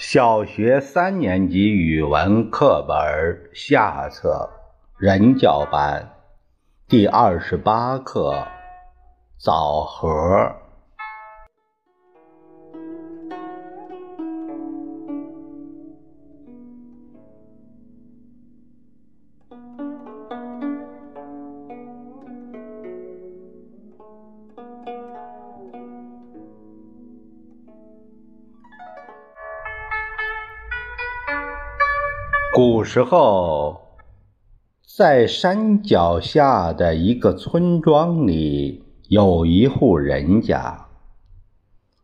小学三年级语文课本下册人教版第二十八课《枣核》。古时候，在山脚下的一个村庄里，有一户人家，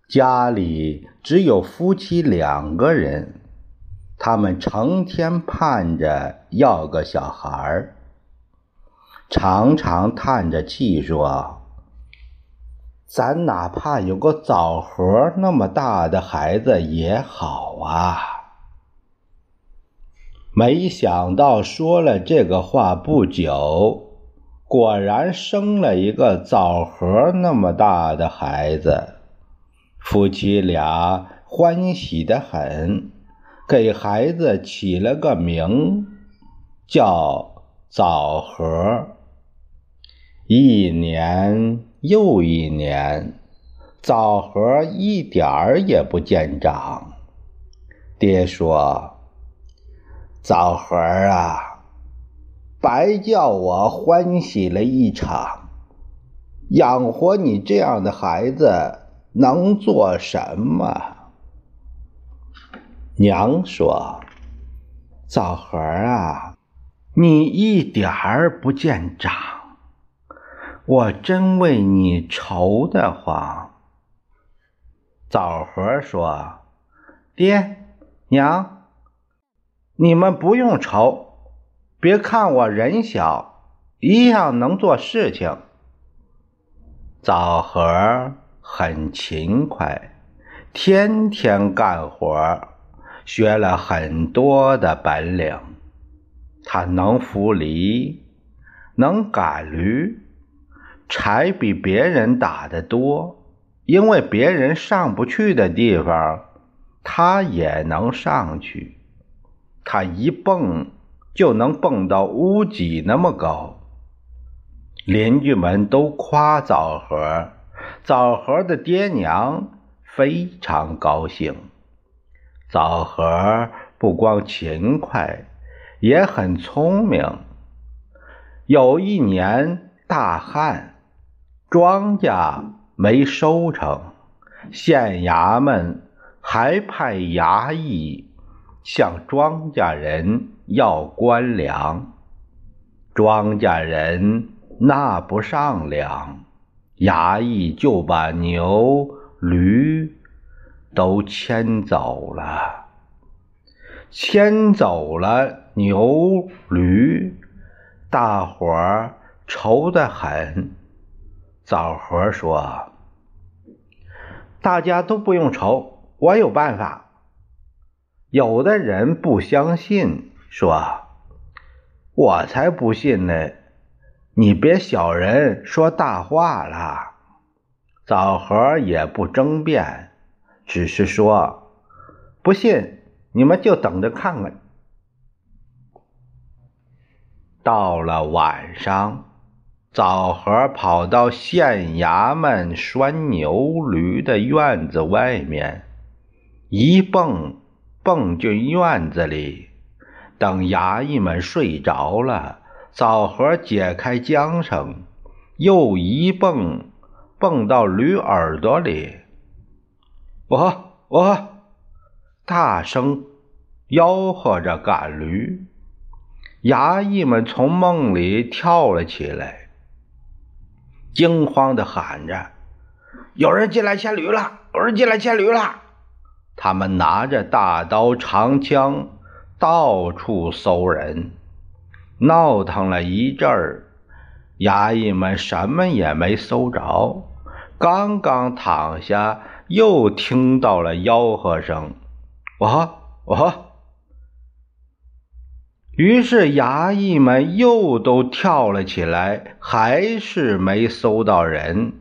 家里只有夫妻两个人，他们成天盼着要个小孩儿，常常叹着气说：“咱哪怕有个枣核那么大的孩子也好啊。”没想到说了这个话不久，果然生了一个枣核那么大的孩子。夫妻俩欢喜的很，给孩子起了个名，叫枣核。一年又一年，枣核一点儿也不见长。爹说。枣核啊，白叫我欢喜了一场。养活你这样的孩子能做什么？娘说：“枣核啊，你一点儿不见长，我真为你愁得慌。”枣核说：“爹娘。”你们不用愁，别看我人小，一样能做事情。枣核很勤快，天天干活，学了很多的本领。他能扶犁，能赶驴，柴比别人打得多，因为别人上不去的地方，他也能上去。他一蹦就能蹦到屋脊那么高，邻居们都夸枣核，枣核的爹娘非常高兴。枣核不光勤快，也很聪明。有一年大旱，庄稼没收成，县衙门还派衙役。向庄稼人要官粮，庄稼人纳不上粮，衙役就把牛驴都牵走了。牵走了牛驴，大伙儿愁得很。枣核说：“大家都不用愁，我有办法。”有的人不相信，说：“我才不信呢！你别小人说大话了。”枣核也不争辩，只是说：“不信，你们就等着看看。”到了晚上，枣核跑到县衙门拴牛驴的院子外面，一蹦。蹦进院子里，等衙役们睡着了，枣核解开缰绳，又一蹦，蹦到驴耳朵里。我我，大声吆喝着赶驴。衙役们从梦里跳了起来，惊慌的喊着：“有人进来牵驴了！有人进来牵驴了！”他们拿着大刀长枪，到处搜人，闹腾了一阵儿，衙役们什么也没搜着。刚刚躺下，又听到了吆喝声：“我我！”于是衙役们又都跳了起来，还是没搜到人。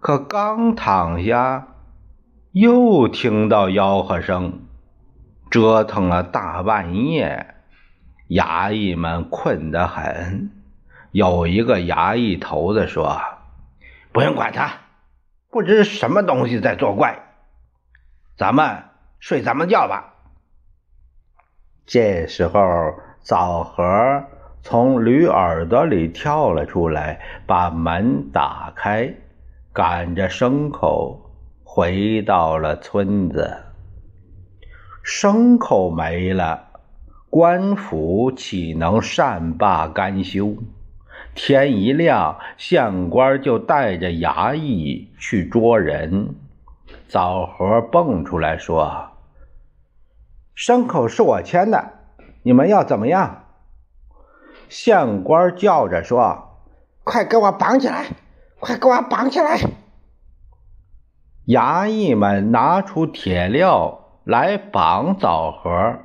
可刚躺下。又听到吆喝声，折腾了大半夜，衙役们困得很。有一个衙役头子说：“不用管他，不知什么东西在作怪，咱们睡咱们觉吧。”这时候，枣核从驴耳朵里跳了出来，把门打开，赶着牲口回到了村子。牲口没了，官府岂能善罢甘休？天一亮，县官就带着衙役去捉人。枣核蹦出来说：“牲口是我牵的，你们要怎么样？”县官叫着说：“快给我绑起来！快给我绑起来！”衙役们拿出铁镣来绑枣核。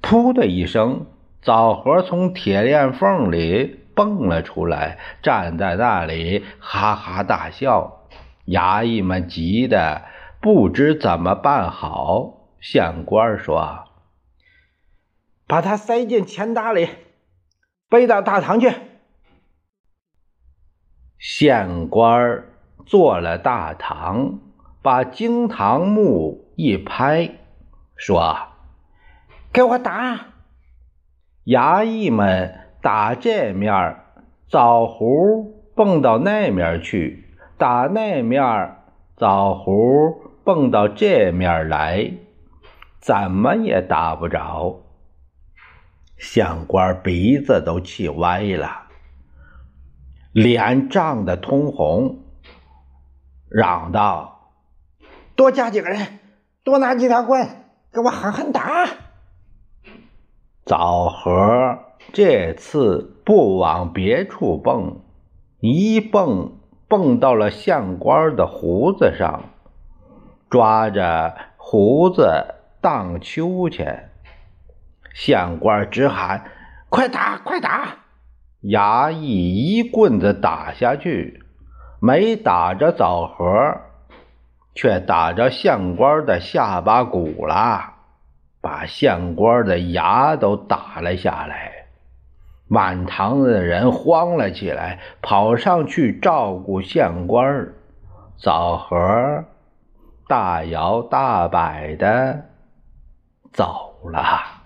噗的一声，枣核从铁链缝里。蹦了出来，站在那里哈哈大笑。衙役们急得不知怎么办好。县官说：“把他塞进钱袋里，背到大堂去。”县官坐了大堂，把惊堂木一拍，说：“给我打！”衙役们。打这面，枣核蹦到那面去；打那面，枣核蹦到这面来，怎么也打不着。县官鼻子都气歪了，脸涨得通红，嚷道：“多加几个人，多拿几条棍，给我狠狠打！”枣核。这次不往别处蹦，一蹦蹦到了县官的胡子上，抓着胡子荡秋千。县官直喊：“快打，快打！”衙役一棍子打下去，没打着枣核，却打着县官的下巴骨了，把县官的牙都打了下来。满堂子的人慌了起来，跑上去照顾县官枣核大摇大摆的走了。